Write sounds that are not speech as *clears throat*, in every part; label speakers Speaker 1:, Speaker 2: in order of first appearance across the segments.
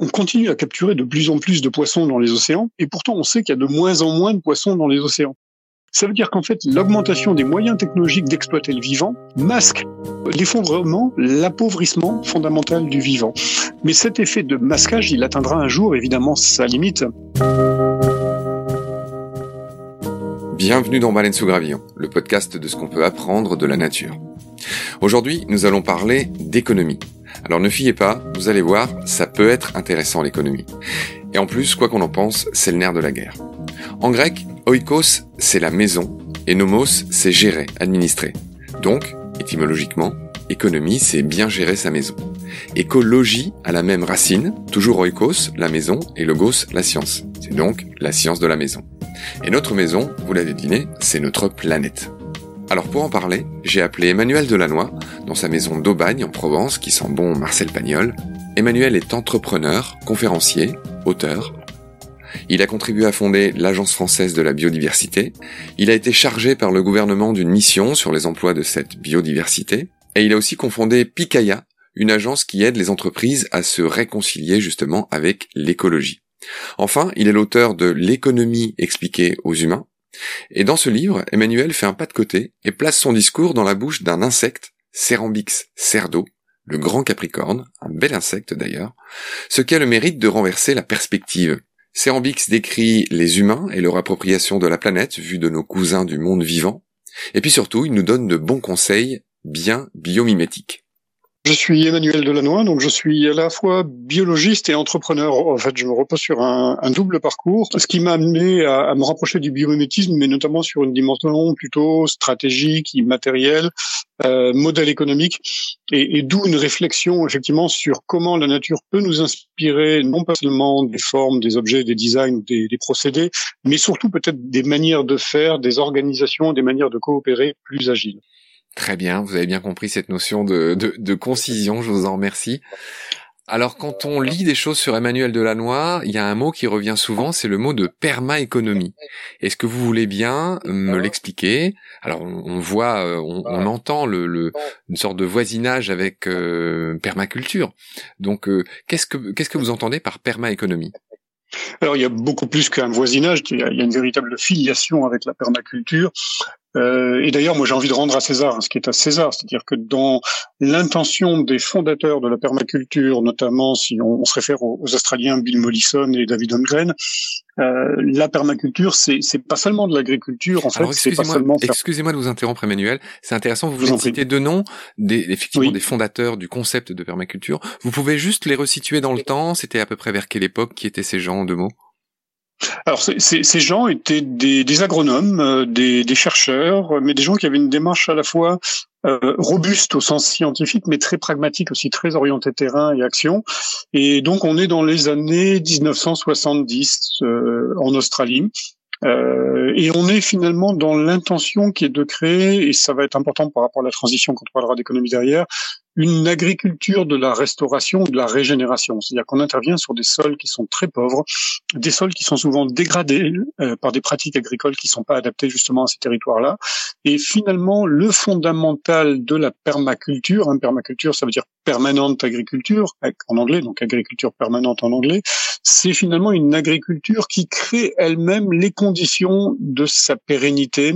Speaker 1: on continue à capturer de plus en plus de poissons dans les océans, et pourtant on sait qu'il y a de moins en moins de poissons dans les océans. Ça veut dire qu'en fait, l'augmentation des moyens technologiques d'exploiter le vivant masque l'effondrement, l'appauvrissement fondamental du vivant. Mais cet effet de masquage, il atteindra un jour évidemment sa limite.
Speaker 2: Bienvenue dans Baleine sous Gravillon, le podcast de ce qu'on peut apprendre de la nature. Aujourd'hui, nous allons parler d'économie. Alors ne fiez pas, vous allez voir, ça peut être intéressant l'économie. Et en plus, quoi qu'on en pense, c'est le nerf de la guerre. En grec, oikos, c'est la maison, et nomos, c'est gérer, administrer. Donc, étymologiquement, économie, c'est bien gérer sa maison. Écologie a la même racine, toujours oikos, la maison, et logos, la science. C'est donc la science de la maison. Et notre maison, vous l'avez deviné, c'est notre planète. Alors pour en parler, j'ai appelé Emmanuel Delannoy, dans sa maison d'Aubagne en Provence, qui sent bon Marcel Pagnol. Emmanuel est entrepreneur, conférencier, auteur, il a contribué à fonder l'Agence française de la biodiversité. Il a été chargé par le gouvernement d'une mission sur les emplois de cette biodiversité. Et il a aussi confondé Picaya, une agence qui aide les entreprises à se réconcilier justement avec l'écologie. Enfin, il est l'auteur de L'économie expliquée aux humains. Et dans ce livre, Emmanuel fait un pas de côté et place son discours dans la bouche d'un insecte, Cerambix cerdo, le grand capricorne, un bel insecte d'ailleurs, ce qui a le mérite de renverser la perspective. Serambix décrit les humains et leur appropriation de la planète vue de nos cousins du monde vivant. Et puis surtout, il nous donne de bons conseils bien biomimétiques.
Speaker 1: Je suis Emmanuel Delannoy, donc je suis à la fois biologiste et entrepreneur. En fait, je me repose sur un, double parcours, ce qui m'a amené à, me rapprocher du biomimétisme, mais notamment sur une dimension plutôt stratégique, immatérielle, euh, modèle économique, et, d'où une réflexion effectivement sur comment la nature peut nous inspirer, non pas seulement des formes, des objets, des designs, des, des procédés, mais surtout peut-être des manières de faire, des organisations, des manières de coopérer plus agiles.
Speaker 2: Très bien, vous avez bien compris cette notion de, de, concision, je vous en remercie. Alors quand on lit des choses sur Emmanuel Delannoy, il y a un mot qui revient souvent, c'est le mot de permaéconomie. Est-ce que vous voulez bien me l'expliquer? Alors on, voit, euh, on, entend le, une sorte de voisinage avec euh, permaculture. Donc euh, qu'est-ce que qu'est-ce que vous entendez par permaéconomie?
Speaker 1: Alors il y a beaucoup plus qu'un voisinage, il y, a, une véritable filiation avec la permaculture. Euh, et d'ailleurs, moi j'ai envie de rendre à César hein, ce qui est à César, c'est-à-dire que dans l'intention des fondateurs de la permaculture, notamment si on, se réfère aux, Australiens Bill Mollison et David Holmgren, euh, la permaculture, c'est pas seulement de l'agriculture, en fait, c'est pas seulement.
Speaker 2: Excusez-moi de vous interrompre, Emmanuel. C'est intéressant. Vous vous citez deux noms, des, effectivement des fondateurs du concept de permaculture. Vous pouvez juste les resituer dans le temps. C'était à peu près vers quelle époque Qui étaient ces gens, de mots?
Speaker 1: Alors ces gens étaient des, agronomes, euh, des, chercheurs, mais des gens qui avaient une démarche à la fois euh, robuste au sens scientifique, mais très pragmatique aussi, très orientée terrain et action. Et donc on est dans les années 1970 euh, en Australie. Euh, et on est finalement dans l'intention qui est de créer, et ça va être important par rapport à la transition quand on parlera d'économie derrière, une agriculture de la restauration, de la régénération. C'est-à-dire qu'on intervient sur des sols qui sont très pauvres, des sols qui sont souvent dégradés euh, par des pratiques agricoles qui ne sont pas adaptées justement à ces territoires-là. Et finalement, le fondamental de la permaculture, hein, permaculture, ça veut dire permanente agriculture en anglais, donc agriculture permanente en anglais, c'est finalement une agriculture qui crée elle-même les conditions de sa pérennité.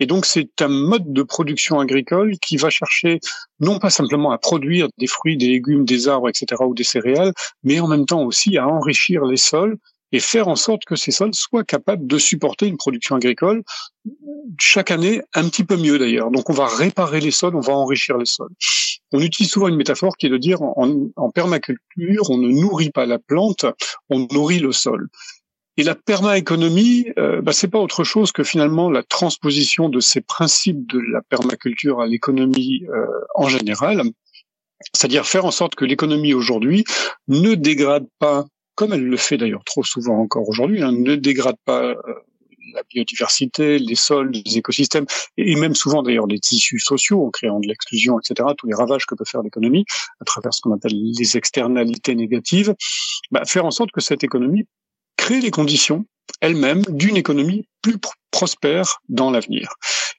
Speaker 1: Et donc c'est un mode de production agricole qui va chercher non pas simplement à produire des fruits, des légumes, des arbres, etc., ou des céréales, mais en même temps aussi à enrichir les sols et faire en sorte que ces sols soient capables de supporter une production agricole chaque année un petit peu mieux d'ailleurs. Donc on va réparer les sols, on va enrichir les sols. On utilise souvent une métaphore qui est de dire en, permaculture, on ne nourrit pas la plante, on nourrit le sol. Et la permaéconomie, euh, bah, c'est pas autre chose que finalement la transposition de ces principes de la permaculture à l'économie euh, en général, c'est-à-dire faire en sorte que l'économie aujourd'hui ne dégrade pas, comme elle le fait d'ailleurs trop souvent encore aujourd'hui, hein, ne dégrade pas euh, la biodiversité, les sols, les écosystèmes, et même souvent d'ailleurs les tissus sociaux en créant de l'exclusion, etc., tous les ravages que peut faire l'économie à travers ce qu'on appelle les externalités négatives, bah, faire en sorte que cette économie crée les conditions elle-même d'une économie plus prospère dans l'avenir.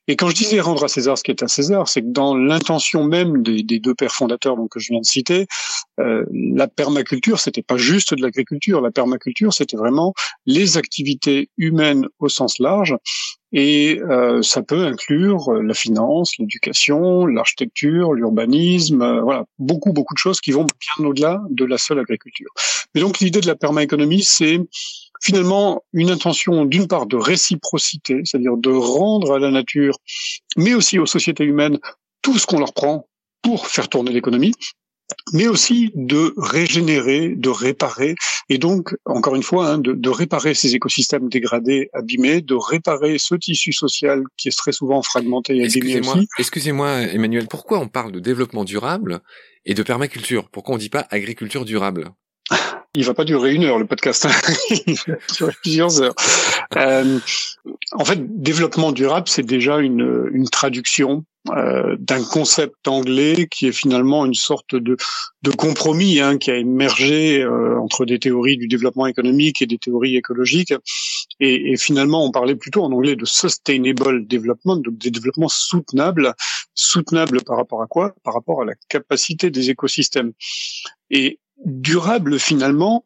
Speaker 1: Et quand je disais rendre à César ce qui est à César, c'est que dans l'intention même des, deux pères fondateurs donc, que je viens de citer, euh, la permaculture, c'était pas juste de l'agriculture. La permaculture, c'était vraiment les activités humaines au sens large. Et euh, ça peut inclure la finance, l'éducation, l'architecture, l'urbanisme, euh, voilà, beaucoup beaucoup de choses qui vont bien au-delà de la seule agriculture. Mais donc l'idée de la permaéconomie, c'est finalement une intention d'une part de réciprocité, c'est-à-dire de rendre à la nature, mais aussi aux sociétés humaines, tout ce qu'on leur prend pour faire tourner l'économie, mais aussi de régénérer, de réparer, et donc, encore une fois, hein, de, de, réparer ces écosystèmes dégradés, abîmés, de réparer ce tissu social qui est très souvent fragmenté et abîmé aussi.
Speaker 2: Excusez-moi, Emmanuel, pourquoi on parle de développement durable et de permaculture? Pourquoi on ne dit pas agriculture durable?
Speaker 1: Il va pas durer une heure le podcast, hein. *laughs* il va durer plusieurs heures. Euh, en fait, développement durable, c'est déjà une, une traduction euh, d'un concept anglais qui est finalement une sorte de, de compromis hein, qui a émergé euh, entre des théories du développement économique et des théories écologiques. Et, et, finalement, on parlait plutôt en anglais de sustainable development, donc des développements soutenables. Soutenables par rapport à quoi? Par rapport à la capacité des écosystèmes. Et durable finalement,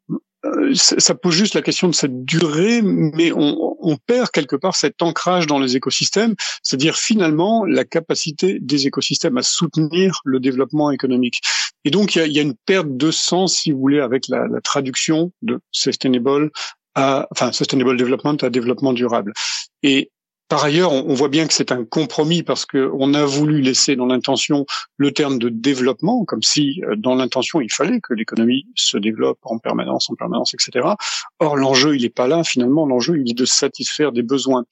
Speaker 1: ça pose juste la question de cette durée, mais on, on, perd quelque part cet ancrage dans les écosystèmes, c'est-à-dire finalement la capacité des écosystèmes à soutenir le développement économique. Et donc il y a, y a, une perte de sens, si vous voulez, avec la, la traduction de sustainable à, enfin sustainable development à développement durable. Et par ailleurs, on, voit bien que c'est un compromis parce qu'on a voulu laisser dans l'intention le terme de développement, comme si euh, dans l'intention il fallait que l'économie se développe en permanence, en permanence, etc. Or, l'enjeu, il n'est pas là. Finalement, l'enjeu, il est de satisfaire des besoins.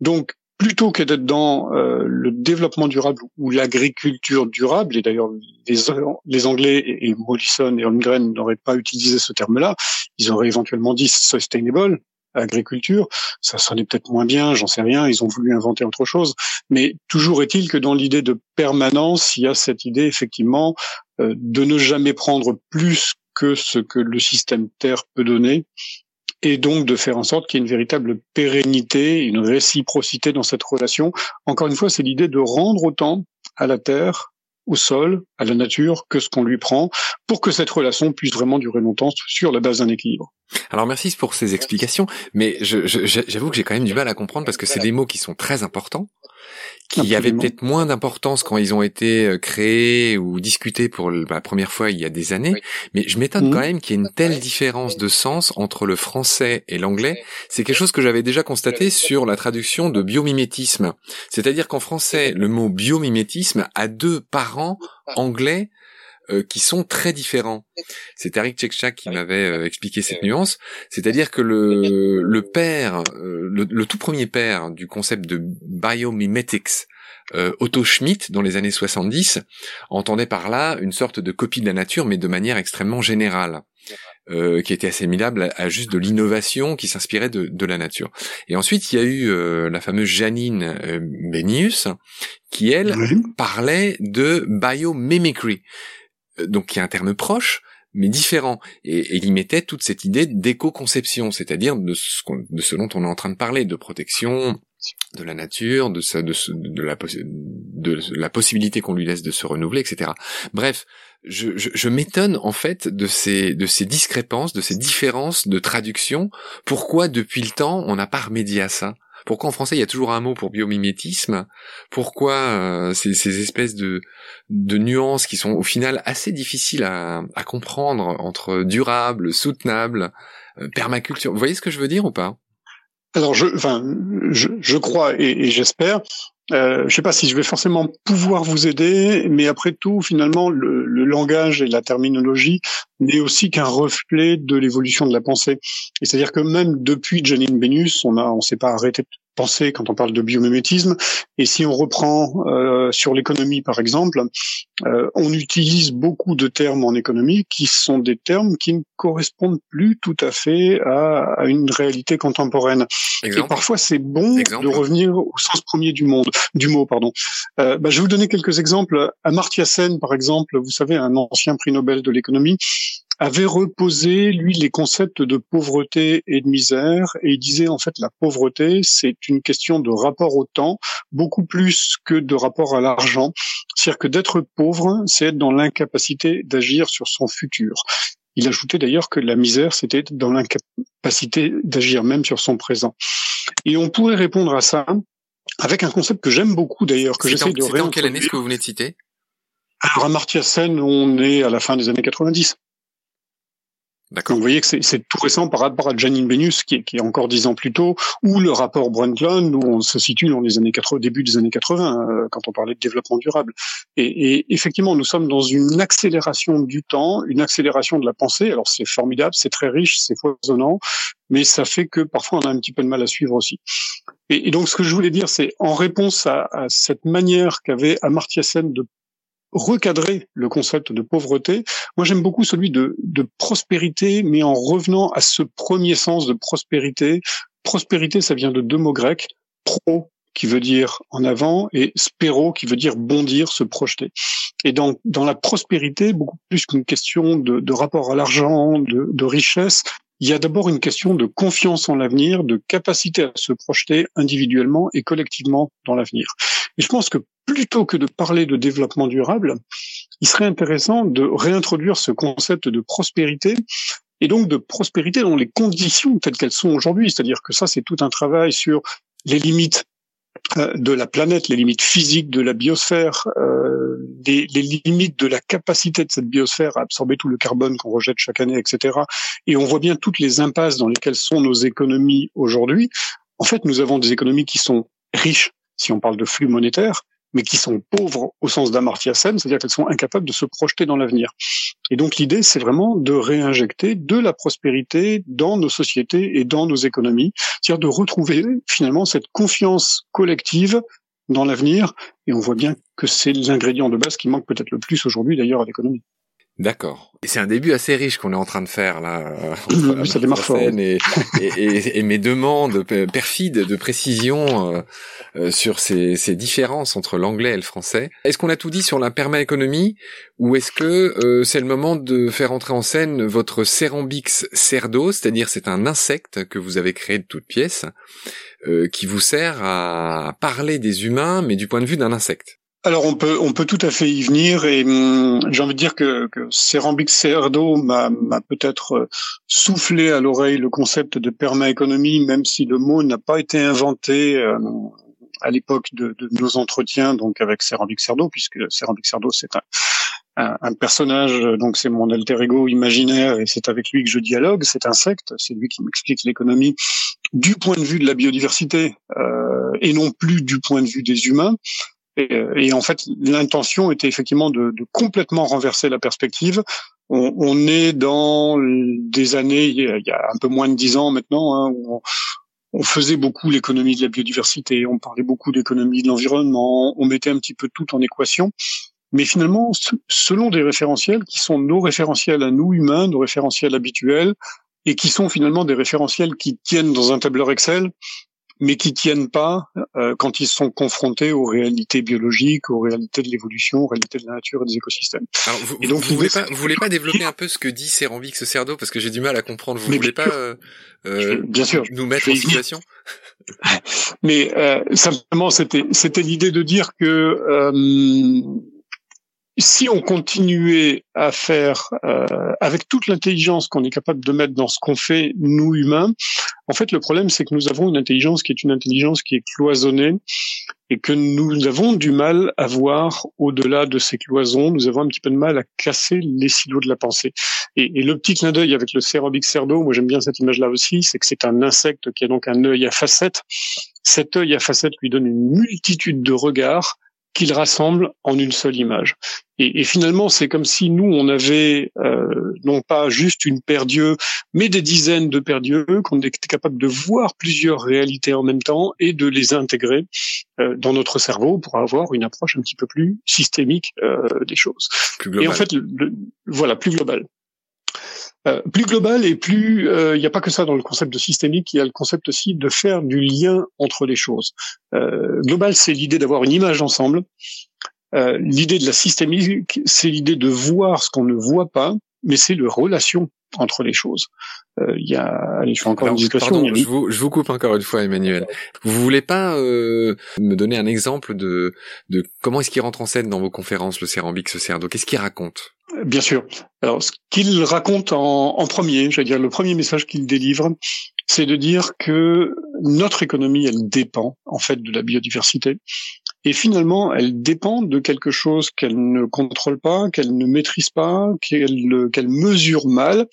Speaker 1: Donc, plutôt que d'être dans euh, le développement durable ou l'agriculture durable, et d'ailleurs les, Anglais et, Mollison et Holmgren n'auraient pas utilisé ce terme-là, ils auraient éventuellement dit sustainable, agriculture. Ça sonnait peut-être moins bien, j'en sais rien. Ils ont voulu inventer autre chose. Mais toujours est-il que dans l'idée de permanence, il y a cette idée effectivement euh, de ne jamais prendre plus que ce que le système Terre peut donner et donc de faire en sorte qu'il y ait une véritable pérennité, une réciprocité dans cette relation. Encore une fois, c'est l'idée de rendre autant à la Terre au sol, à la nature, que ce qu'on lui prend, pour que cette relation puisse vraiment durer longtemps sur la base d'un équilibre.
Speaker 2: Alors merci pour ces explications, mais j'avoue que j'ai quand même du mal à comprendre parce que c'est des mots qui sont très importants qui avaient peut-être moins d'importance quand ils ont été euh, créés ou discutés pour la première fois il y a des années, mais je m'étonne quand mhm. même qu'il y ait une telle différence de sens entre le français et l'anglais. C'est quelque chose que j'avais déjà constaté sur la traduction de biomimétisme. C'est-à-dire qu'en français, le mot biomimétisme a deux parents anglais euh, qui sont très différents. C'est Eric Tchekchak qui m'avait euh, expliqué cette nuance, c'est-à-dire que le, le père, euh, le, tout premier père du concept de biomimetics, Otto Schmidt, dans les années 70, entendait par là une sorte de copie de la nature, mais de manière extrêmement générale. qui était assimilable à, juste de l'innovation qui s'inspirait de, de, la nature. Et ensuite, il y a eu la fameuse Janine Benius, qui elle parlait de biomimicry, euh, donc qui est un terme proche, mais différent. Et, il mettait toute cette idée d'éco-conception, c'est-à-dire de ce, de dont on est en train de parler, de protection de la nature, de, la, de la possibilité qu'on lui laisse de se renouveler, etc. Bref, je, je, je m'étonne en fait de ces, de ces discrépances, de ces différences de traduction. Pourquoi depuis le temps on n'a pas remédié à ça? Pourquoi en français il y a toujours un mot pour biomimétisme? Pourquoi euh, ces, ces, espèces de, de nuances qui sont au final assez difficiles à, à comprendre entre durable, soutenable, euh, permaculture? Vous voyez ce que je veux dire ou pas?
Speaker 1: Alors, je, enfin, je, je crois et, et j'espère. Euh, je ne sais pas si je vais forcément pouvoir vous aider, mais après tout, finalement, le, le langage et la terminologie n'est aussi qu'un reflet de l'évolution de la pensée. Et c'est-à-dire que même depuis Janine Benus, on a, on s'est pas arrêté penser quand on parle de biomimétisme. Et si on reprend euh, sur l'économie, par exemple, euh, on utilise beaucoup de termes en économie qui sont des termes qui ne correspondent plus tout à fait à, à une réalité contemporaine. Et parfois, c'est bon de revenir au sens premier du monde, du mot, pardon. Euh, bah, je vais vous donner quelques exemples. Amartya Sen, par exemple, vous savez, un ancien prix Nobel de l'économie, avait reposé, lui, les concepts de pauvreté et de misère, et il disait en fait la pauvreté, c'est une question de rapport au temps, beaucoup plus que de rapport à l'argent. C'est-à-dire que d'être pauvre, c'est être dans l'incapacité d'agir sur son futur. Il ajoutait d'ailleurs que la misère, c'était dans l'incapacité d'agir même sur son présent. Et on pourrait répondre à ça avec un concept que j'aime beaucoup d'ailleurs, que j'essaie de.
Speaker 2: C'est en quelle année ce que vous venez de citer?
Speaker 1: Alors à Martia Sen, on est à la fin des années 90. Donc vous voyez que c'est tout récent par rapport à Janine Benus, qui est, qui est encore dix ans plus tôt, ou le rapport Brundtland, où on se situe dans les années 80, début des années 80, euh, quand on parlait de développement durable. Et, et, effectivement, nous sommes dans une accélération du temps, une accélération de la pensée. Alors c'est formidable, c'est très riche, c'est foisonnant, mais ça fait que parfois on a un petit peu de mal à suivre aussi. Et, et donc ce que je voulais dire, c'est en réponse à, à cette manière qu'avait Amartya Sen de recadrer le concept de pauvreté. Moi, j'aime beaucoup celui de, de prospérité, mais en revenant à ce premier sens de prospérité. Prospérité, ça vient de deux mots grecs, pro qui veut dire en avant et spéro qui veut dire bondir, se projeter. Et dans, dans la prospérité, beaucoup plus qu'une question de, de rapport à l'argent, de, de richesse, il y a d'abord une question de confiance en l'avenir, de capacité à se projeter individuellement et collectivement dans l'avenir. Et je pense que plutôt que de parler de développement durable, il serait intéressant de réintroduire ce concept de prospérité et donc de prospérité dans les conditions telles qu'elles sont aujourd'hui. C'est-à-dire que ça, c'est tout un travail sur les limites de la planète, les limites physiques de la biosphère, euh, les, les, limites de la capacité de cette biosphère à absorber tout le carbone qu'on rejette chaque année, etc. Et on voit bien toutes les impasses dans lesquelles sont nos économies aujourd'hui. En fait, nous avons des économies qui sont riches, si on parle de flux monétaires, mais qui sont pauvres au sens d'Amartya Sen, c'est-à-dire qu'elles sont incapables de se projeter dans l'avenir. Et donc l'idée, c'est vraiment de réinjecter de la prospérité dans nos sociétés et dans nos économies, c'est-à-dire de retrouver finalement cette confiance collective dans l'avenir. Et on voit bien que c'est l'ingrédient de base qui manque peut-être le plus aujourd'hui d'ailleurs à l'économie.
Speaker 2: D'accord. Et c'est un début assez riche qu'on est en train de faire là.
Speaker 1: Euh, *clears throat* ça démarre fort.
Speaker 2: Et, et, et, mes demandes perfides de précision euh, euh, sur ces, ces, différences entre l'anglais et le français. Est-ce qu'on a tout dit sur la permaéconomie ou est-ce que c'est le moment de faire entrer en scène votre Cerambix cerdo, c'est-à-dire c'est un insecte que vous avez créé de toutes pièces qui vous sert à parler des humains mais du point de vue d'un insecte?
Speaker 1: Alors on peut on peut tout à fait y venir et hum, j'ai envie de dire que, que Cerdo m'a peut-être euh, soufflé à l'oreille le concept de permaéconomie, même si le mot n'a pas été inventé euh, à l'époque de, nos entretiens donc avec Cerambix Cerdo, puisque Cerambix Cerdo c'est un, personnage, donc c'est mon alter ego imaginaire et c'est avec lui que je dialogue, cet insecte, c'est lui qui m'explique l'économie du point de vue de la biodiversité euh, et non plus du point de vue des humains. Et, et en fait, l'intention était effectivement de, de, complètement renverser la perspective. On, on, est dans des années, il y a un peu moins de dix ans maintenant, hein, où on faisait beaucoup l'économie de la biodiversité, on parlait beaucoup d'économie de l'environnement, on mettait un petit peu tout en équation. Mais finalement, selon des référentiels qui sont nos référentiels à nous humains, nos référentiels habituels, et qui sont finalement des référentiels qui tiennent dans un tableur Excel mais qui tiennent pas euh, quand ils sont confrontés aux réalités biologiques, aux réalités de l'évolution, aux réalités de la nature et des écosystèmes.
Speaker 2: Alors, vous, et donc, vous, voulez pas, vous voulez pas développer un peu ce que dit Cérambix Cerdo parce que j'ai du mal à comprendre. Vous voulez pas euh,
Speaker 1: euh, bien sûr
Speaker 2: nous mettre en situation *laughs*
Speaker 1: Mais euh, simplement, c'était c'était l'idée de dire que si on continuait à faire euh, avec toute l'intelligence qu'on est capable de mettre dans ce qu'on fait, nous humains, en fait, le problème, c'est que nous avons une intelligence qui est une intelligence qui est cloisonnée et que nous avons du mal à voir au-delà de ces cloisons. Nous avons un petit peu de mal à casser les silos de la pensée. Et, le petit clin d'œil avec le Cerobix cerdo, moi j'aime bien cette image-là aussi, c'est que c'est un insecte qui a donc un œil à facettes. Cet œil à facettes lui donne une multitude de regards qu'il rassemble en une seule image. Et, et finalement, c'est comme si nous, on avait euh, non pas juste une paire d'yeux, mais des dizaines de paires d'yeux, qu'on était capable de voir plusieurs réalités en même temps et de les intégrer euh, dans notre cerveau pour avoir une approche un petit peu plus systémique euh, des choses.
Speaker 2: Et
Speaker 1: en fait, voilà, plus global. Euh, plus global et plus, euh, il n'y a pas que ça dans le concept de systémique, il y a le concept aussi de faire du lien entre les choses. Euh, global, c'est l'idée d'avoir une image ensemble. l'idée de la systémique, c'est l'idée de voir ce qu'on ne voit pas mais c'est le relation entre les choses. Euh, il y a, allez, je fais encore une
Speaker 2: je, vous, je vous coupe encore une fois, Emmanuel. Vous voulez pas euh, me donner un exemple de, de comment est-ce qu'il rentre en scène dans vos conférences, le Cérambique, ce Cerdo? Qu'est-ce qu'il raconte?
Speaker 1: Bien sûr. Alors, ce qu'il raconte en, en premier, j'allais dire le premier message qu'il délivre, c'est de dire que notre économie, elle dépend en fait de la biodiversité. Et finalement, elle dépend de quelque chose qu'elle ne contrôle pas, qu'elle ne maîtrise pas, qu'elle qu'elle mesure mal,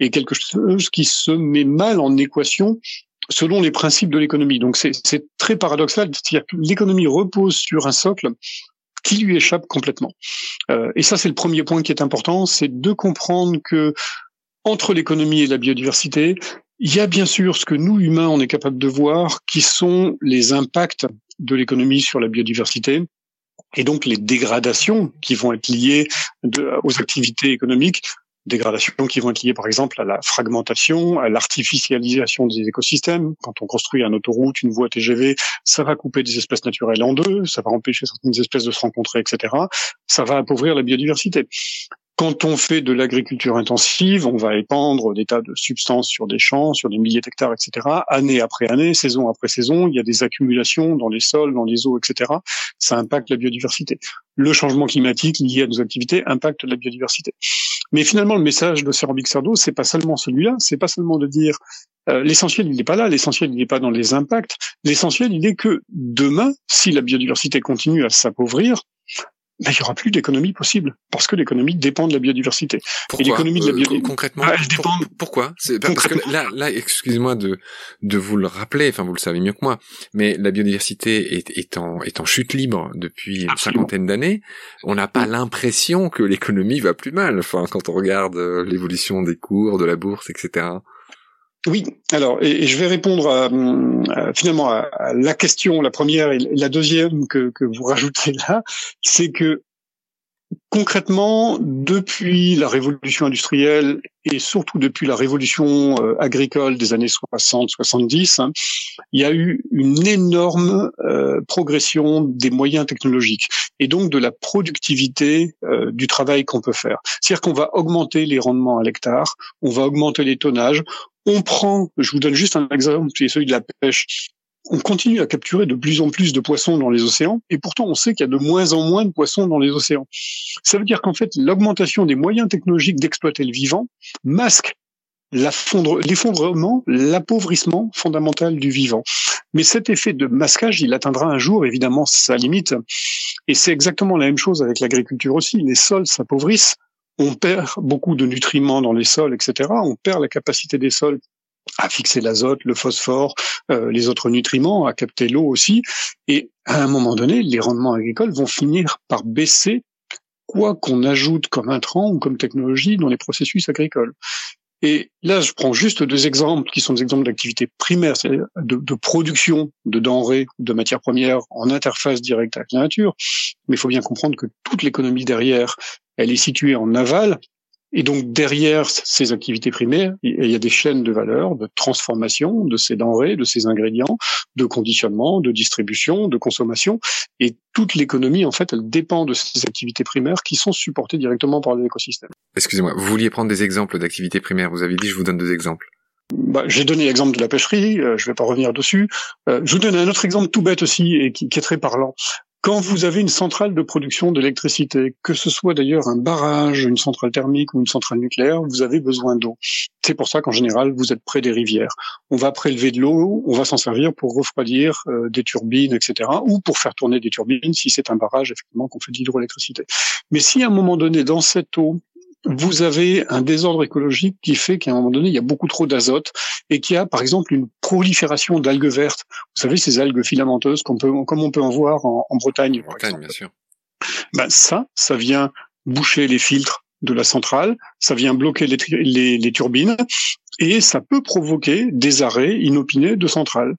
Speaker 1: et quelque chose qui se met mal en équation selon les principes de l'économie. Donc c'est très paradoxal, c'est-à-dire que l'économie repose sur un socle qui lui échappe complètement. Euh, et ça, c'est le premier point qui est important, c'est de comprendre que entre l'économie et la biodiversité, il y a bien sûr ce que nous, humains, on est capable de voir, qui sont les impacts de l'économie sur la biodiversité, et donc les dégradations qui vont être liées aux activités économiques, dégradations qui vont être liées par exemple à la fragmentation, à l'artificialisation des écosystèmes. Quand on construit une autoroute, une voie TGV, ça va couper des espèces naturelles en deux, ça va empêcher certaines espèces de se rencontrer, etc. Ça va appauvrir la biodiversité. Quand on fait de l'agriculture intensive, on va épandre des tas de substances sur des champs, sur des milliers d'hectares, etc. Année après année, saison après saison, il y a des accumulations dans les sols, dans les eaux, etc. Ça impacte la biodiversité. Le changement climatique lié à nos activités impacte la biodiversité. Mais finalement, le message de Serambic Sardo, c'est pas seulement celui-là, c'est pas seulement de dire euh, l'essentiel, il n'est pas là, l'essentiel, il n'est pas dans les impacts. L'essentiel, il est que demain, si la biodiversité continue à s'appauvrir, ben, il n'y aura plus d'économie possible parce que l'économie dépend de la biodiversité.
Speaker 2: Pourquoi et l'économie de la euh, biodiversité concrètement ah, elle dépend... pourquoi C'est parce que là là excusez-moi de de vous le rappeler, enfin vous le savez mieux que moi, mais la biodiversité est, est en est en chute libre depuis une cinquantaine d'années. On n'a pas l'impression que l'économie va plus mal. Enfin quand on regarde euh, l'évolution des cours de la bourse, etc.
Speaker 1: Oui, alors, et, je vais répondre à, finalement à, la question, la première et la deuxième que, que vous rajoutez là, c'est que concrètement, depuis la révolution industrielle et surtout depuis la révolution euh, agricole des années 60-70, hein, il y a eu une énorme euh, progression des moyens technologiques et donc de la productivité euh, du travail qu'on peut faire. C'est-à-dire qu'on va augmenter les rendements à l'hectare, on va augmenter les tonnages, on prend, je vous donne juste un exemple, qui est celui de la pêche. On continue à capturer de plus en plus de poissons dans les océans, et pourtant on sait qu'il y a de moins en moins de poissons dans les océans. Ça veut dire qu'en fait, l'augmentation des moyens technologiques d'exploiter le vivant masque l'effondrement, l'appauvrissement fondamental du vivant. Mais cet effet de masquage, il atteindra un jour évidemment sa limite. Et c'est exactement la même chose avec l'agriculture aussi. Les sols s'appauvrissent, on perd beaucoup de nutriments dans les sols, etc. On perd la capacité des sols à fixer l'azote, le phosphore, euh, les autres nutriments, à capter l'eau aussi. Et à un moment donné, les rendements agricoles vont finir par baisser quoi qu'on ajoute comme intrant ou comme technologie dans les processus agricoles. Et là, je prends juste deux exemples qui sont des exemples d'activités primaires, c'est-à-dire de, de, production de denrées, de matières premières en interface directe avec la nature. Mais il faut bien comprendre que toute l'économie derrière, elle est située en aval. Et donc derrière ces activités primaires, il y a des chaînes de valeur, de transformation de ces denrées, de ces ingrédients, de conditionnement, de distribution, de consommation. Et toute l'économie, en fait, elle dépend de ces activités primaires qui sont supportées directement par l'écosystème.
Speaker 2: Excusez-moi, vous vouliez prendre des exemples d'activités primaires. Vous avez dit, je vous donne deux exemples.
Speaker 1: Bah, j'ai donné l'exemple de la pêcherie, euh, je ne vais pas revenir dessus. Euh, je vous donne un autre exemple tout bête aussi et qui, qui est très parlant. Quand vous avez une centrale de production d'électricité, que ce soit d'ailleurs un barrage, une centrale thermique ou une centrale nucléaire, vous avez besoin d'eau. C'est pour ça qu'en général, vous êtes près des rivières. On va prélever de l'eau, on va s'en servir pour refroidir euh, des turbines, etc., ou pour faire tourner des turbines si c'est un barrage, effectivement, qu'on fait de l'hydroélectricité. Mais si à un moment donné, dans cette eau, vous avez un désordre écologique qui fait qu'à un moment donné, il y a beaucoup trop d'azote et qu'il y a, par exemple, une prolifération d'algues vertes. Vous savez, ces algues filamenteuses qu'on peut, comme on peut en voir en, Bretagne. En Bretagne, bien sûr. Ben, ça, ça vient boucher les filtres de la centrale, ça vient bloquer les, les turbines et ça peut provoquer des arrêts inopinés de centrales.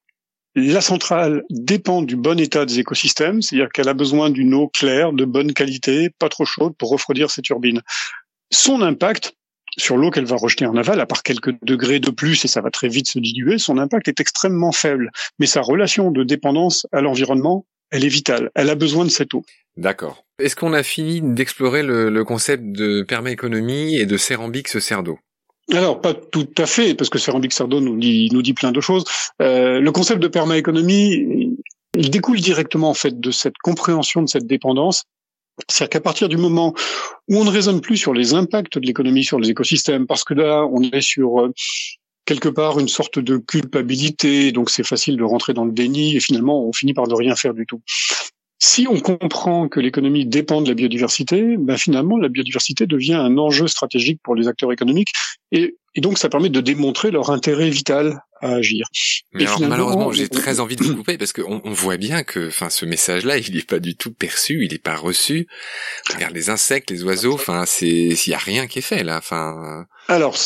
Speaker 1: La centrale dépend du bon état des écosystèmes, c'est-à-dire qu'elle a besoin d'une eau claire, de bonne qualité, pas trop chaude pour refroidir ses turbines son impact sur l'eau qu'elle va rejeter en aval, à part quelques degrés de plus, et ça va très vite se diluer, son impact est extrêmement faible. Mais sa relation de dépendance à l'environnement, elle est vitale. Elle a besoin de cette eau.
Speaker 2: D'accord. Est-ce qu'on a fini d'explorer le, concept de permaéconomie et de Cérambix Cerdo
Speaker 1: alors pas tout à fait, parce que Cérambix Cerdo nous dit, nous dit plein de choses. Euh, le concept de permaéconomie, il découle directement en fait de cette compréhension de cette dépendance c'est-à-dire qu'à partir du moment où on ne raisonne plus sur les impacts de l'économie sur les écosystèmes, parce que là, on est sur euh, quelque part une sorte de culpabilité, donc c'est facile de rentrer dans le déni et finalement on finit par ne rien faire du tout. Si on comprend que l'économie dépend de la biodiversité, ben finalement la biodiversité devient un enjeu stratégique pour les acteurs économiques et, donc ça permet de démontrer leur intérêt vital à agir.
Speaker 2: Mais alors, malheureusement, j'ai très envie de vous couper parce qu'on on voit bien que, enfin, ce message-là, il n'est pas du tout perçu, il n'est pas reçu. Regarde les insectes, les oiseaux, enfin, c'est, s'il y a rien qui est fait là, enfin.
Speaker 1: Alors,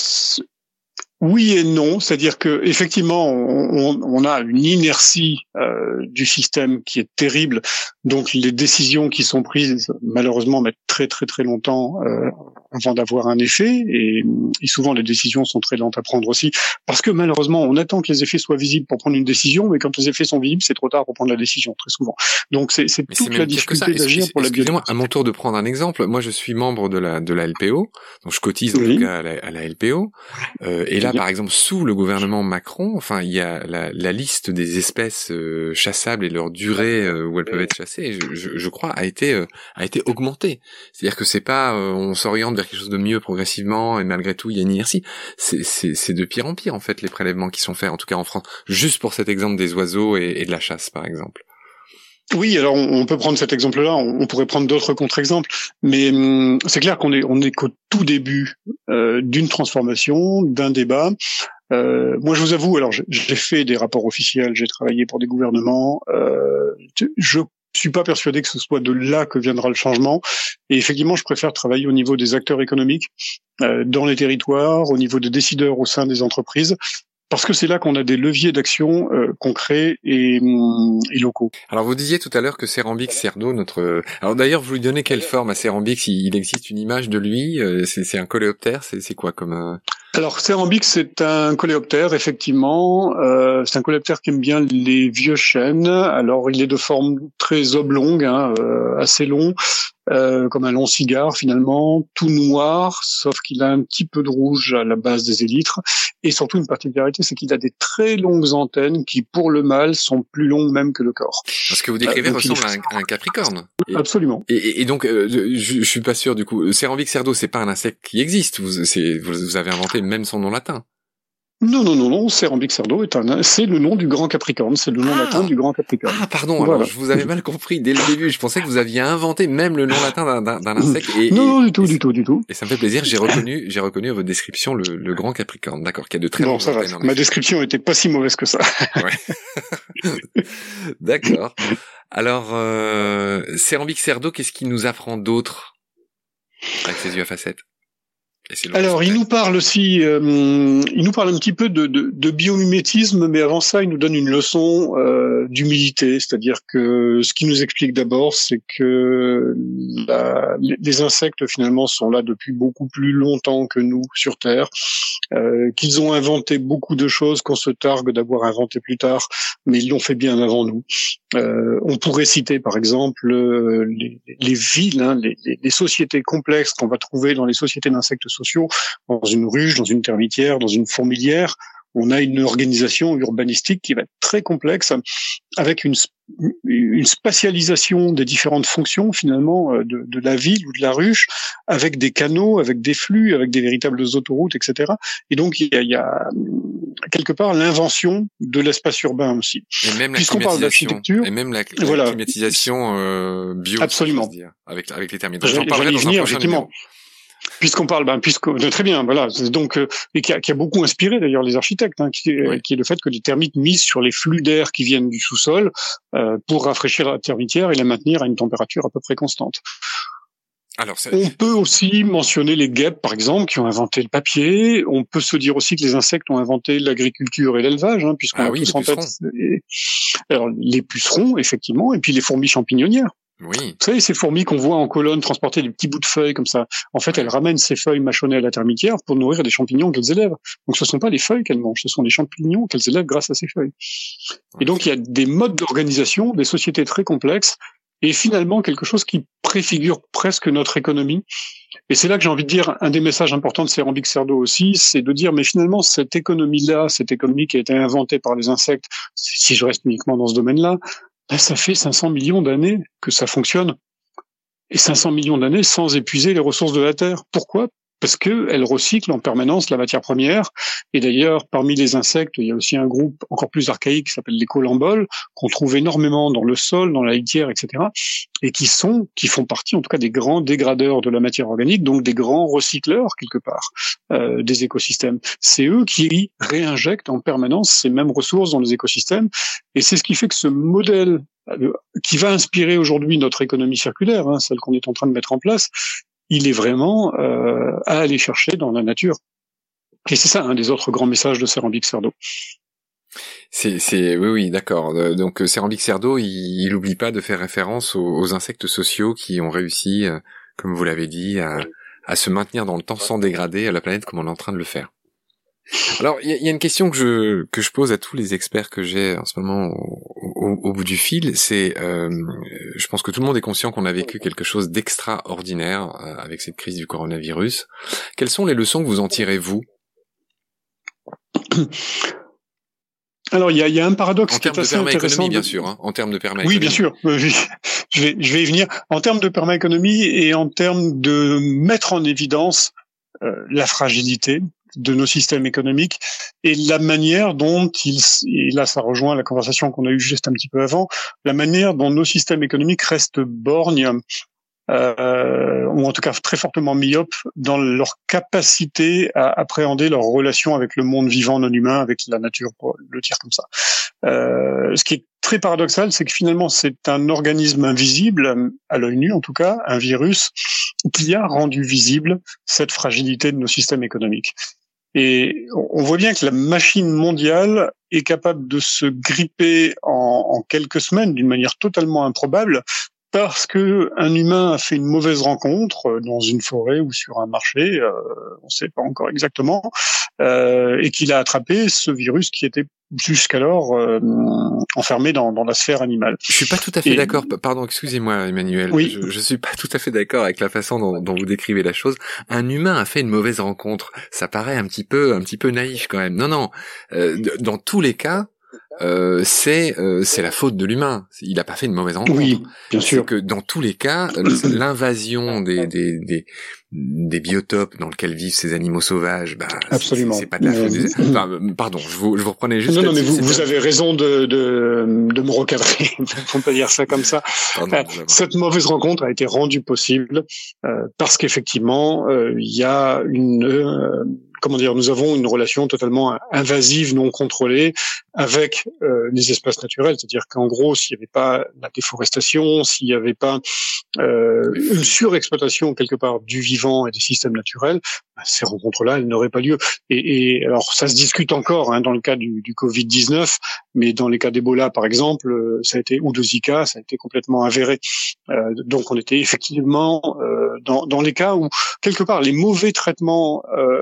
Speaker 1: oui et non, c'est-à-dire que effectivement, on, on, a une inertie euh, du système qui est terrible. Donc les décisions qui sont prises, malheureusement, mettent très très très longtemps euh, avant d'avoir un effet. Et, et, souvent les décisions sont très lentes à prendre aussi, parce que malheureusement, on attend que les effets soient visibles pour prendre une décision, mais quand les effets sont visibles, c'est trop tard pour prendre la décision très souvent. Donc c'est toute la difficulté d'agir pour la biodiversité.
Speaker 2: À mon tour de prendre un exemple, moi je suis membre de la de la LPO, donc je cotise en tout cas à la, à la LPO, euh, et là par exemple sous le gouvernement Macron, enfin il y a la, la liste des espèces euh, chassables et leur durée euh, où elles peuvent être chassées, je, je, crois a été a été augmentée. C'est-à-dire que c'est pas on s'oriente vers quelque chose de mieux progressivement et malgré tout il y a une inertie. C'est de pire en pire en fait les prélèvements qui sont faits en tout cas en France. Juste pour cet exemple des oiseaux et, de la chasse par exemple.
Speaker 1: Oui, alors on, peut prendre cet exemple-là, on, pourrait prendre d'autres contre-exemples, mais hum, c'est clair qu'on est on est qu'au tout début euh, d'une transformation, d'un débat. Euh, moi, je vous avoue, alors j'ai fait des rapports officiels, j'ai travaillé pour des gouvernements. Euh, je suis pas persuadé que ce soit de là que viendra le changement. Et effectivement, je préfère travailler au niveau des acteurs économiques, euh, dans les territoires, au niveau des décideurs au sein des entreprises, parce que c'est là qu'on a des leviers d'action euh, concrets et, hum, et, locaux.
Speaker 2: Alors vous disiez tout à l'heure que Cérambix Cerdo, notre... Alors d'ailleurs, vous lui donnez quelle forme à Cérambix Il existe une image de lui euh, C'est un coléoptère C'est quoi comme... Euh?
Speaker 1: Alors Cérambix, c'est un coléoptère, effectivement. Euh, c'est un coléoptère qui aime bien les vieux chênes. Alors il est de forme très oblongue, hein, assez long, euh, comme un long cigare finalement, tout noir, sauf qu'il a un petit peu de rouge à la base des élytres. Et surtout une particularité, c'est qu'il a des très longues antennes qui, pour le mâle, sont plus longues même que le corps.
Speaker 2: Parce que vous décrivez euh, ressemble à un, capricorne.
Speaker 1: Absolument.
Speaker 2: Et, donc, euh, je, je, suis pas sûr du coup. Cérambique cerdo, c'est pas un insecte qui existe. Vous, vous avez inventé même son nom latin.
Speaker 1: Non, non, non, non, Cérambique Cerdo est un, c'est le nom du grand Capricorne, c'est le nom latin ah. du grand Capricorne.
Speaker 2: Ah, pardon, alors je vous avais mal compris dès le début. Je pensais que vous aviez inventé même le nom latin d'un insecte. Et,
Speaker 1: non, non, du tout, du tout, du tout.
Speaker 2: Et ça me fait plaisir. J'ai reconnu, j'ai reconnu à votre description le, le grand Capricorne. D'accord, qui a de très
Speaker 1: bon, ça va. Ma description était pas si mauvaise que ça.
Speaker 2: ouais. *laughs* D'accord. Alors, euh, Cerdo, qu'est-ce qui nous apprend d'autre avec ses yeux à facettes?
Speaker 1: Alors, il nous parle aussi, euh, il nous parle un petit peu de, de, de, biomimétisme, mais avant ça, il nous donne une leçon euh, d'humilité, c'est-à-dire que ce qu'il nous explique d'abord, c'est que la, les insectes finalement sont là depuis beaucoup plus longtemps que nous sur Terre, euh, qu'ils ont inventé beaucoup de choses qu'on se targue d'avoir inventé plus tard, mais ils l'ont fait bien avant nous. Euh, on pourrait citer par exemple euh, les, les villes, hein, les, les sociétés complexes qu'on va trouver dans les sociétés d'insectes sociaux, dans une ruche, dans une termitière, dans une fourmilière. On a une organisation urbanistique qui va être très complexe, avec une, une spatialisation des différentes fonctions finalement euh, de, de, la ville ou de la ruche, avec des canaux, avec des flux, avec des véritables autoroutes, etc. Et donc il y a, il y a quelque part l'invention de l'espace urbain aussi.
Speaker 2: Et même la climatisation. Et même la, climatisation euh, bio.
Speaker 1: Absolument.
Speaker 2: Dire, avec avec les terminaux. J'en parlerai dans un prochain
Speaker 1: Puisqu'on parle, ben, puisque très bien, voilà, donc euh, et qui a, qui a, beaucoup inspiré d'ailleurs les architectes, hein, qui, qui, est le fait que les termites misent sur les flux d'air qui viennent du sous-sol euh, pour rafraîchir la termitière et la maintenir à une température à peu près constante. Alors, on peut aussi mentionner les guêpes, par exemple, qui ont inventé le papier. On peut se dire aussi que les insectes ont inventé l'agriculture et l'élevage, hein, puisqu'on ah a oui, tous en tête alors, les pucerons, effectivement, et puis les fourmis champignonnières.
Speaker 2: Oui. Vous
Speaker 1: savez, ces fourmis qu'on voit en colonne transporter des petits bouts de feuilles comme ça, en fait, elles ramènent ces feuilles mâchonnées à la termitière pour nourrir des champignons qu'elles élèvent. Donc ce ne sont pas les feuilles qu'elles mangent, ce sont les champignons qu'elles élèvent grâce à ces feuilles. Et donc il y a des modes d'organisation, des sociétés très complexes et finalement quelque chose qui préfigure presque notre économie. Et c'est là que j'ai envie de dire, un des messages importants de Cérambic Cerdo aussi, c'est de dire, mais finalement, cette économie-là, cette économie qui a été inventée par les insectes, si je reste uniquement dans ce domaine-là, ben, ça fait 500 millions d'années que ça fonctionne. Et 500 millions d'années sans épuiser les ressources de la Terre. Pourquoi? Parce qu'elle recycle en permanence la matière première. Et d'ailleurs, parmi les insectes, il y a aussi un groupe encore plus archaïque qui s'appelle les colamboles, qu'on trouve énormément dans le sol, dans la litière, etc., et qui sont, qui font partie en tout cas des grands dégradeurs de la matière organique, donc des grands recycleurs quelque part euh, des écosystèmes. C'est eux qui réinjectent en permanence ces mêmes ressources dans les écosystèmes, et c'est ce qui fait que ce modèle euh, qui va inspirer aujourd'hui notre économie circulaire, hein, celle qu'on est en train de mettre en place, il est vraiment euh, à aller chercher dans la nature. Et c'est ça un des autres grands messages de Cérambic Cerdo.
Speaker 2: C'est, oui, oui, d'accord. Euh, donc Cérambic Cerdo, il n'oublie pas de faire référence aux, insectes sociaux qui ont réussi, euh, comme vous l'avez dit, à, se maintenir dans le temps sans dégrader à la planète comme on est en train de le faire. Alors, il y, a une question que je que je pose à tous les experts que j'ai en ce moment bout du fil, c'est, euh, je pense que tout le monde est conscient qu'on a vécu quelque chose d'extraordinaire euh, avec cette crise du coronavirus. Quelles sont les leçons que vous en tirez vous? *coughs*
Speaker 1: Alors, il y a, y a, un paradoxe qui est assez intéressant.
Speaker 2: bien sûr, hein, en termes de perma
Speaker 1: Oui, bien sûr. Euh, je vais, je vais y venir. En termes de permaéconomie et en termes de mettre en évidence la fragilité, de nos systèmes économiques et la manière dont ils, et là ça rejoint la conversation qu'on a eue juste un petit peu avant, la manière dont nos systèmes économiques restent borgnes euh, ou en tout cas très fortement myopes dans leur capacité à appréhender leur relation avec le monde vivant non humain, avec la nature, pour le dire comme ça. Euh, ce qui est très paradoxal, c'est que finalement c'est un organisme invisible, à l'œil nu en tout cas, un virus, qui a rendu visible cette fragilité de nos systèmes économiques. Et on voit bien que la machine mondiale est capable de se gripper en, en quelques semaines d'une manière totalement improbable parce que un humain a fait une mauvaise rencontre euh, dans une forêt ou sur un marché, euh, on ne sait pas encore exactement, euh, et qu'il a attrapé ce virus qui était jusqu'alors euh, enfermé dans, dans, la sphère animale.
Speaker 2: Je suis pas tout à fait d'accord. Pardon, excusez-moi, Emmanuel. Oui. Je, je suis pas tout à fait d'accord avec la façon dont, dont, vous décrivez la chose. Un humain a fait une mauvaise rencontre. Ça paraît un petit peu, un petit peu naïf quand même. Non, non. Euh, dans tous les cas, euh, c'est euh, c'est la faute de l'humain. Il n'a pas fait une mauvaise rencontre.
Speaker 1: Oui, bien sûr.
Speaker 2: Que dans tous les cas, *clears throat* l'invasion des, des, des des biotopes dans lesquels vivent ces animaux sauvages, bah,
Speaker 1: absolument.
Speaker 2: C'est pas de la faute. Des... *laughs* Enfin, pardon, je vous, je vous reprenais juste.
Speaker 1: Non, non, mais vous, vous avez raison de, de, de me recadrer. *laughs* On peut dire ça comme ça. Pardon, Cette mauvaise rencontre a été rendue possible euh, parce qu'effectivement, euh, il y a une euh, comment dire, nous avons une relation totalement invasive, non contrôlée avec euh, les espaces naturels. C'est-à-dire qu'en gros, s'il n'y avait pas la déforestation, s'il n'y avait pas euh, une surexploitation quelque part du vivant et des systèmes naturels, bah, ces rencontres-là, elles n'auraient pas lieu. Et, et, alors, ça se discute encore hein, dans le cas du, du Covid-19, mais dans les cas d'Ebola, par exemple, euh, ça a été ou de Zika, ça a été complètement avéré. Euh, donc, on était effectivement euh, dans, dans les cas où quelque part les mauvais traitements euh,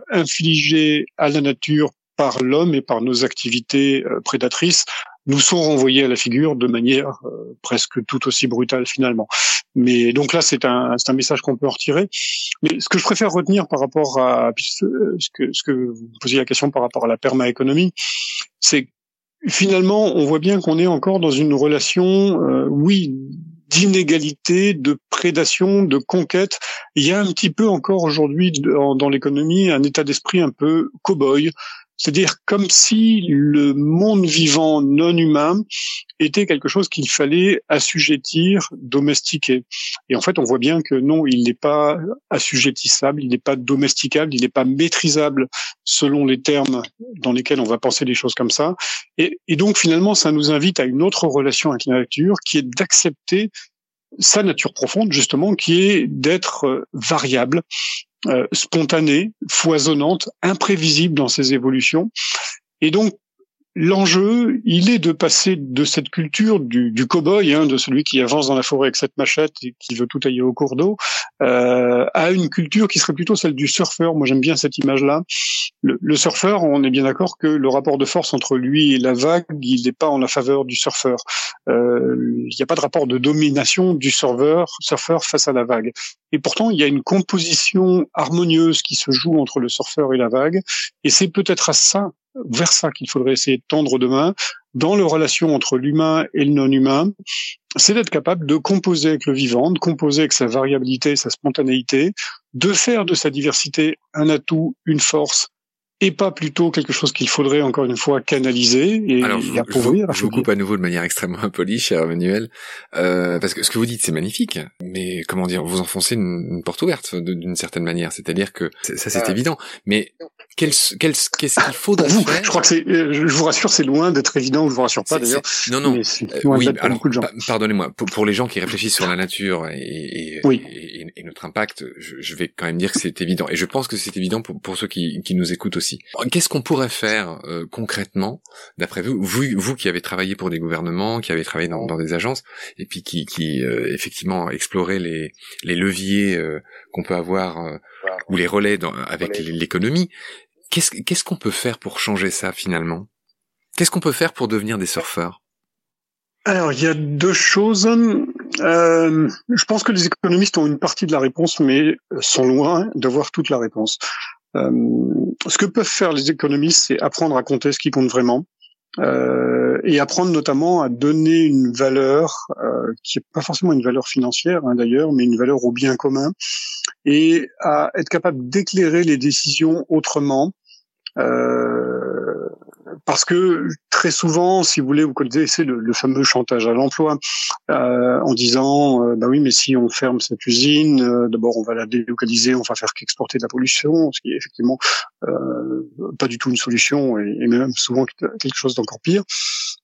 Speaker 1: à la nature par l'homme et par nos activités euh, prédatrices nous sont renvoyés à la figure de manière euh, presque tout aussi brutale finalement. Mais donc là, c'est un, un message qu'on peut en retirer. Mais ce que je préfère retenir par rapport à ce que, ce que vous posiez la question par rapport à la permaéconomie, c'est finalement, on voit bien qu'on est encore dans une relation, euh, oui, d'inégalité, de prédation, de conquête. Il y a un petit peu encore aujourd'hui dans, l'économie un état d'esprit un peu cow-boy, c'est-à-dire comme si le monde vivant non humain était quelque chose qu'il fallait assujettir, domestiquer. Et en fait, on voit bien que non, il n'est pas assujettissable, il n'est pas domesticable, il n'est pas maîtrisable selon les termes dans lesquels on va penser des choses comme ça. Et, et donc finalement, ça nous invite à une autre relation avec la nature qui est d'accepter sa nature profonde, justement, qui est d'être euh, variable, spontanée, foisonnante, imprévisible dans ses évolutions. Et donc, l'enjeu, il est de passer de cette culture du, du cow-boy, hein, de celui qui avance dans la forêt avec cette machette et qui veut tout tailler au cours d'eau, euh, à une culture qui serait plutôt celle du surfeur. Moi, j'aime bien cette image-là. Le, le, surfeur, on est bien d'accord que le rapport de force entre lui et la vague, il n'est pas en la faveur du surfeur. Euh, il n'y a pas de rapport de domination du surfeur, surfeur face à la vague. Et pourtant, il y a une composition harmonieuse qui se joue entre le surfeur et la vague. Et c'est peut-être à ça vers ça qu'il faudrait essayer de tendre demain dans les relations entre l'humain et le non-humain, c'est d'être capable de composer avec le vivant, de composer avec sa variabilité, sa spontanéité, de faire de sa diversité un atout, une force, et pas plutôt quelque chose qu'il faudrait encore une fois canaliser et,
Speaker 2: Alors, je, appauvrir. Je, vous coupe à nouveau de manière extrêmement impolie, cher Emmanuel, euh, parce que ce que vous dites c'est magnifique, mais comment dire, vous enfoncez une, une porte ouverte d'une certaine manière, c'est-à-dire que ça c'est euh, évident, mais qu'est-ce qu'il faudrait faire
Speaker 1: Je crois que c'est, euh, je vous rassure, c'est loin d'être évident. Je vous rassure pas d'ailleurs.
Speaker 2: Non, non. Euh, oui, alors, pardonnez-moi. Pour, pour, les gens qui réfléchissent sur la nature et, et, et, et notre impact, je, je, vais quand même dire que c'est évident. Et je pense que c'est évident pour, pour ceux qui, qui, nous écoutent aussi. Qu'est-ce qu'on pourrait faire euh, concrètement, d'après vous, vous, vous qui avez travaillé pour des gouvernements, qui avez travaillé dans, dans des agences, et puis qui, qui effectivement exploraient les, les leviers qu'on peut avoir ou les relais dans, avec l'économie. Qu'est-ce qu'on peut faire pour changer ça finalement? Qu'est-ce qu'on peut faire pour devenir des surfeurs?
Speaker 1: Alors, il y a deux choses. Euh, je pense que les économistes ont une partie de la réponse, mais sont loin d'avoir toute la réponse. Euh, ce que peuvent faire les économistes, c'est apprendre à compter ce qui compte vraiment. Euh, et apprendre notamment à donner une valeur qui n'est pas forcément une valeur financière hein, d'ailleurs, mais une valeur au bien commun, et à être capable d'éclairer les décisions autrement parce que très souvent, si vous voulez, vous connaissez le, le fameux chantage à l'emploi, euh, en disant, euh, bah oui, mais si on ferme cette usine, euh, d'abord on va la délocaliser, on va faire qu'exporter de la pollution, ce qui est effectivement euh, pas du tout une solution et, et même souvent quelque chose d'encore pire.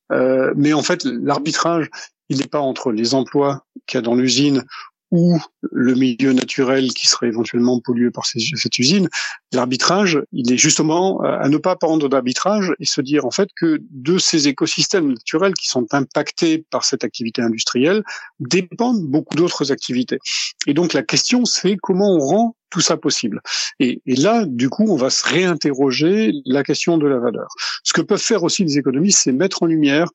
Speaker 1: mais en fait, l'arbitrage, il n'est pas entre les emplois qu'il y a dans l'usine ou le milieu naturel qui serait éventuellement pollué par cette usine, l'arbitrage, il est justement euh, à ne pas prendre d'arbitrage et se dire en fait que de ces écosystèmes naturels qui sont impactés par cette activité industrielle dépendent beaucoup d'autres activités. Et donc la question c'est comment on rend tout ça possible. Et, et, là, du coup, on va se réinterroger la question de la valeur. Ce que peuvent faire aussi les économistes, c'est mettre en lumière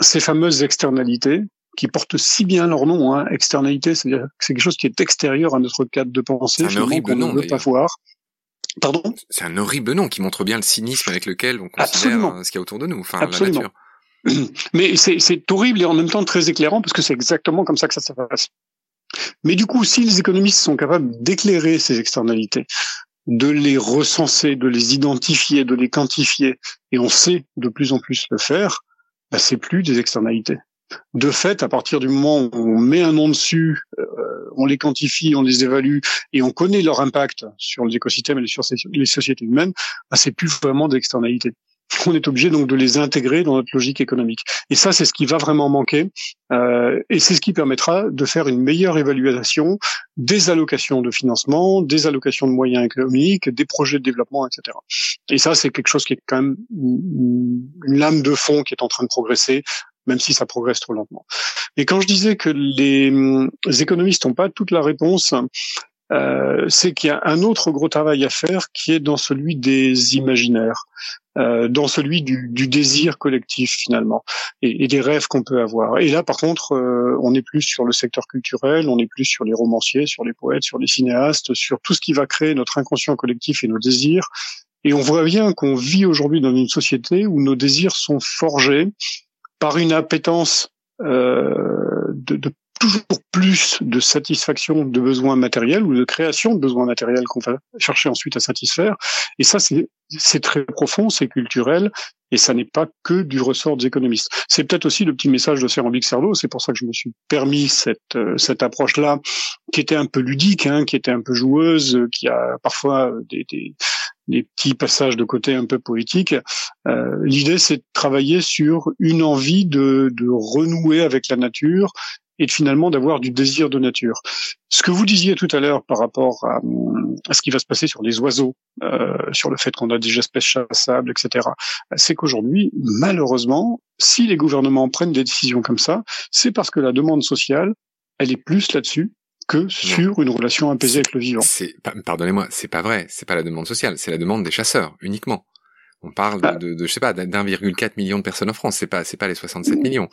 Speaker 1: ces fameuses externalités qui portent si bien leur nom, hein, externalité, c'est-à-dire que c'est quelque chose qui est extérieur à notre cadre de pensée,
Speaker 2: un horrible nom,
Speaker 1: ne veut pas voir. Pardon?
Speaker 2: C'est un horrible nom qui montre bien le cynisme avec lequel on considère ce qu'il y a autour de nous, enfin
Speaker 1: Absolument.
Speaker 2: la
Speaker 1: nature. *clears throat* Mais c'est horrible et en même temps très éclairant parce que c'est exactement comme ça que ça se passe. Mais du coup, si les économistes sont capables d'éclairer ces externalités, de les recenser, de les identifier, de les quantifier, et on sait de plus en plus le faire, bah, c'est plus des externalités de fait, à partir du moment où on met un nom dessus, euh, on les quantifie, on les évalue et on connaît leur impact sur les écosystèmes et sur les sociétés humaines, bah, c'est plus vraiment d'externalité. *laughs* On est obligé donc de les intégrer dans notre logique économique. Et ça, c'est ce qui va vraiment manquer. Euh, et c'est ce qui permettra de faire une meilleure évaluation des allocations de financement, des allocations de moyens économiques, des projets de développement, etc. Et ça, c'est quelque chose qui est quand même une lame de fond qui est en train de progresser même si ça progresse trop lentement. Et quand je disais que les, économistes n'ont pas toute la réponse, euh, c'est qu'il y a un autre gros travail à faire qui est dans celui des imaginaires, euh, dans celui du, du, désir collectif finalement, et, et des rêves qu'on peut avoir. Et là, par contre, euh, on est plus sur le secteur culturel, on est plus sur les romanciers, sur les poètes, sur les cinéastes, sur tout ce qui va créer notre inconscient collectif et nos désirs. Et on voit bien qu'on vit aujourd'hui dans une société où nos désirs sont forgés par une appétence euh, de, de, toujours plus de satisfaction de besoins matériels ou de création de besoins matériels qu'on va chercher ensuite à satisfaire. Et ça, c'est très profond, c'est culturel, et ça n'est pas que du ressort des économistes. C'est peut-être aussi le petit message de Serrambic Cerdo, c'est pour ça que je me suis permis cette, euh, cette approche-là, qui était un peu ludique, hein, qui était un peu joueuse, qui a parfois des, des, des petits passages de côté un peu poétiques. Euh, L'idée, c'est de travailler sur une envie de, de renouer avec la nature et finalement d'avoir du désir de nature. Ce que vous disiez tout à l'heure par rapport à, ce qui va se passer sur les oiseaux, euh, sur le fait qu'on a des espèces chassables, etc., c'est qu'aujourd'hui, malheureusement, si les gouvernements prennent des décisions comme ça, c'est parce que la demande sociale, elle est plus là-dessus que sur une relation apaisée avec le vivant.
Speaker 2: Pardonnez-moi, c'est pas vrai. C'est pas la demande sociale, c'est la demande des chasseurs uniquement. On parle de, ah. de, de, je sais pas, d'1,4 million de personnes en France. C'est pas, c'est pas les 67 millions.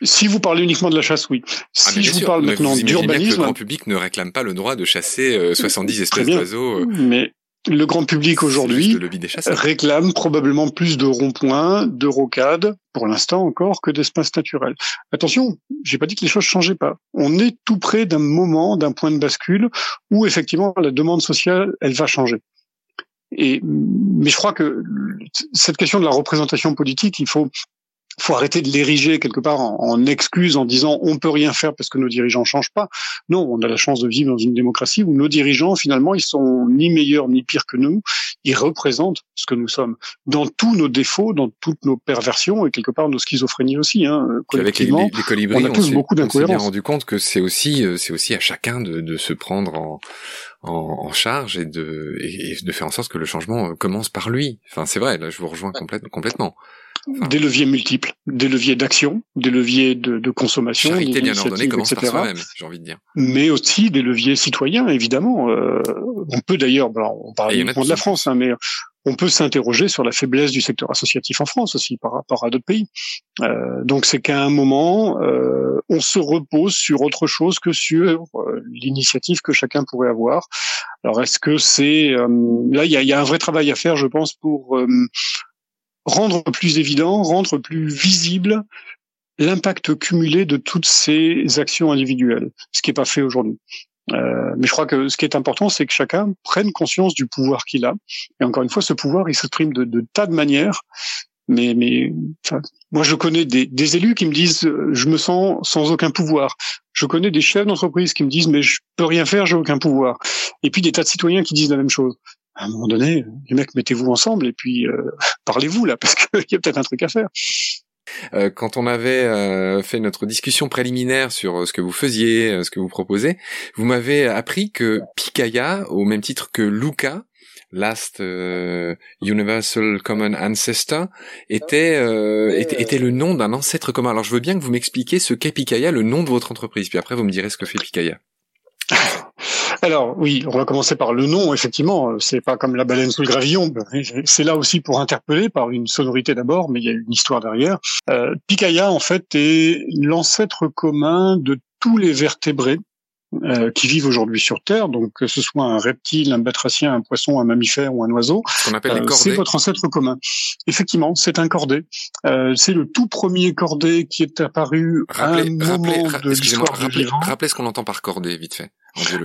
Speaker 1: Si vous parlez uniquement de la chasse, oui. Ah, si je vous parle maintenant d'urbanisme,
Speaker 2: le grand public ne réclame pas le droit de chasser 70 euh, *laughs* espèces d'oiseaux.
Speaker 1: Euh, Mais le grand public aujourd'hui réclame probablement plus de ronds-points, de rocades, pour l'instant encore, que d'espaces naturels. Attention, j'ai pas dit que les choses changeaient pas. On est tout près d'un moment, d'un point de bascule où effectivement la demande sociale, elle va changer. Et, mais je crois que cette question de la représentation politique, il faut faut arrêter de l'ériger quelque part en, excuse en disant on peut rien faire parce que nos dirigeants changent pas. Non, on a la chance de vivre dans une démocratie où nos dirigeants finalement ils sont ni meilleurs ni pires que nous. Ils représentent ce que nous sommes dans tous nos défauts, dans toutes nos perversions et quelque part nos schizophrénies aussi. Hein, collectivement,
Speaker 2: Avec les, les, colibris, on a tous beaucoup d'incohérences. On s'est rendu compte que c'est aussi euh, c'est aussi à chacun de, de se prendre en en, charge et de, et, de faire en sorte que le changement euh, commence par lui. Enfin, c'est vrai, là, je vous rejoins complètement.
Speaker 1: Des leviers multiples, des leviers d'action, des leviers de, de consommation,
Speaker 2: Charité bien ordonnée commence par soi-même, j'ai envie de dire.
Speaker 1: Mais aussi des leviers citoyens, évidemment. Euh, on peut d'ailleurs, on parle uniquement de la France, hein, mais on peut s'interroger sur la faiblesse du secteur associatif en France aussi par rapport à d'autres pays. Euh, donc c'est qu'à un moment, euh, on se repose sur autre chose que sur euh, l'initiative que chacun pourrait avoir. Alors est-ce que c'est là il y a, un vrai travail à faire, je pense, pour rendre plus évident, rendre plus visible l'impact cumulé de toutes ces actions individuelles, ce qui n'est pas fait aujourd'hui. Euh, mais je crois que ce qui est important, c'est que chacun prenne conscience du pouvoir qu'il a. Et encore une fois, ce pouvoir, il s'exprime de, tas de manières. Mais, moi, je connais des, des, élus qui me disent euh, je me sens sans aucun pouvoir. Je connais des chefs d'entreprise qui me disent mais je peux rien faire, j'ai aucun pouvoir. Et puis des tas de citoyens qui disent la même chose. À un moment donné, les mecs, mettez-vous ensemble et puis euh, *laughs* parlez-vous là, parce qu'il *laughs* y a peut-être un truc à faire.
Speaker 2: Euh, quand on avait euh, fait notre discussion préliminaire sur euh, ce que vous faisiez, ce que vous proposez, vous m'avez appris que Picaya, au même titre que Luca, Last Universal Common Ancestor, était, était, était le nom d'un ancêtre commun. Alors je veux bien que vous m'expliquiez ce qu'est Picaya, le nom de votre entreprise, puis après vous me direz ce que fait Picaya.
Speaker 1: Alors oui, on va commencer par le nom. Effectivement, c'est pas comme la baleine sous le gravillon. C'est là aussi pour interpeller par une sonorité d'abord, mais il y a une histoire derrière. Euh, Picaya en fait est l'ancêtre commun de tous les vertébrés euh, qui vivent aujourd'hui sur Terre, donc que ce soit un reptile, un batracien, un poisson, un mammifère ou un oiseau,
Speaker 2: euh,
Speaker 1: c'est votre ancêtre commun. Effectivement, c'est un cordé. Euh, c'est le tout premier cordé qui est apparu à un moment de l'histoire du vivant.
Speaker 2: Rappelez ce qu'on entend par cordé, vite fait.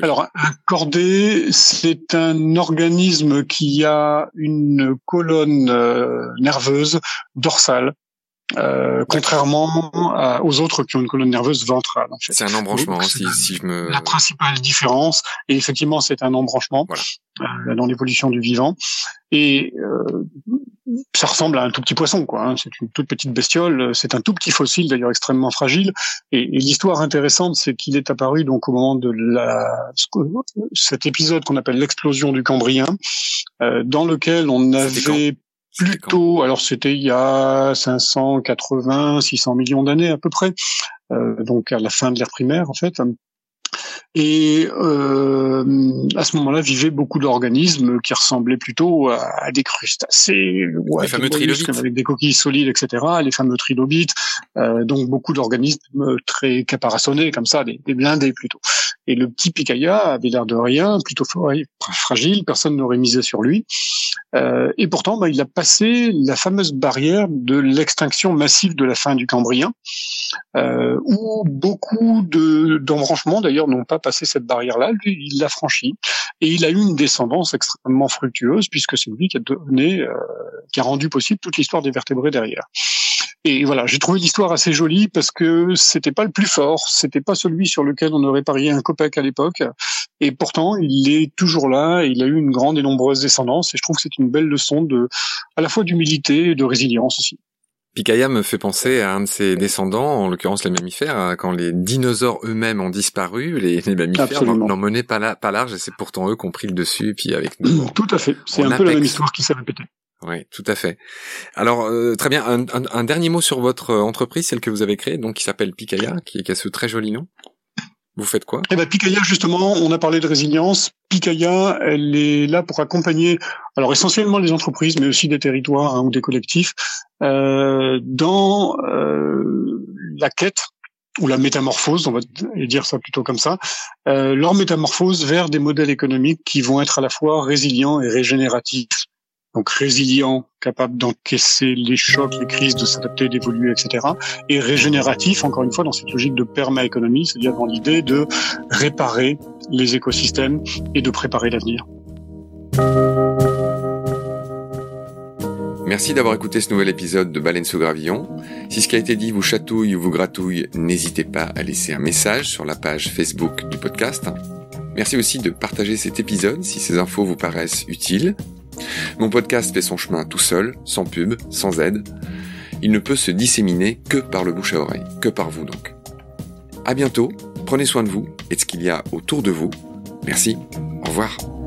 Speaker 1: Alors, un cordé, c'est un organisme qui a une colonne nerveuse dorsale euh, contrairement aux autres qui ont une colonne nerveuse ventrale. En fait.
Speaker 2: C'est un embranchement, si, si, je me...
Speaker 1: La principale différence, et effectivement, c'est un embranchement euh, dans l'évolution du vivant. Et euh, ça ressemble à un tout petit poisson, quoi. Hein. C'est une toute petite bestiole. C'est un tout petit fossile, d'ailleurs extrêmement fragile. Et, et l'histoire intéressante, c'est qu'il est apparu donc au moment de la cet épisode qu'on appelle l'explosion du Cambrien, euh, dans lequel on avait Plutôt, alors c'était il y a 580, 600 millions d'années à peu près, euh, donc à la fin de l'ère primaire en fait. Et euh, à ce moment-là, vivaient beaucoup d'organismes qui ressemblaient plutôt à, des crustacés,
Speaker 2: ouais, les fameux trilobites,
Speaker 1: avec des coquilles solides, etc. Les fameux trilobites, euh, donc beaucoup d'organismes très caparaçonnés comme ça, des, des blindés plutôt. Et le petit Picaya avait l'air de rien, plutôt fragile, personne n'aurait misé sur lui. Euh, et pourtant, bah, il a passé la fameuse barrière de l'extinction massive de la fin du Cambrien, euh, où beaucoup d'embranchements d'ailleurs n'ont pas passé cette barrière-là. Lui, il l'a franchi et il a eu une descendance extrêmement fructueuse puisque c'est lui qui a donné, euh, qui a rendu possible toute l'histoire des vertébrés derrière. Et voilà, j'ai trouvé l'histoire assez jolie parce que c'était pas le plus fort, c'était pas celui sur lequel on aurait parié un copec à l'époque, et pourtant il est toujours là. Il a eu une grande et nombreuse descendance, et je trouve que c'est une belle leçon de, à la fois d'humilité et de résilience aussi.
Speaker 2: Picaya me fait penser à un de ses descendants, en l'occurrence les mammifères, hein, quand les dinosaures eux-mêmes ont disparu, les, mammifères n'en menaient pas, pas large, et c'est pourtant eux qui ont pris le dessus, et puis avec *clears throat* nous.
Speaker 1: Tout à fait, c'est un peu la même histoire qui s'est répétée.
Speaker 2: Oui, tout à fait. Alors euh, très bien, un, dernier mot sur votre entreprise, celle que vous avez créée, donc qui s'appelle Picaya, qui, qui a ce très joli nom. Vous faites quoi?
Speaker 1: Eh ben, Picaya, justement, on a parlé de résilience. Picaya, elle est là pour accompagner, alors essentiellement les entreprises, mais aussi des territoires hein, ou des collectifs, euh, dans euh, la quête ou la métamorphose, on va dire ça plutôt comme ça, euh, leur métamorphose vers des modèles économiques qui vont être à la fois résilients et régénératifs donc résilient, capable d'encaisser les chocs, les crises, de s'adapter, d'évoluer, etc. Et régénératif, encore une fois, dans cette logique de perma-économie, c'est-à-dire dans l'idée de réparer les écosystèmes et de préparer l'avenir.
Speaker 2: Merci d'avoir écouté ce nouvel épisode de Baleine sous gravillon. Si ce qui a été dit vous chatouille ou vous gratouille, n'hésitez pas à laisser un message sur la page Facebook du podcast. Merci aussi de partager cet épisode si ces infos vous paraissent utiles mon podcast fait son chemin tout seul, sans pub, sans aide. Il ne peut se disséminer que par le bouche à oreille, que par vous donc. À bientôt, prenez soin de vous et de ce qu'il y a autour de vous. Merci, au revoir.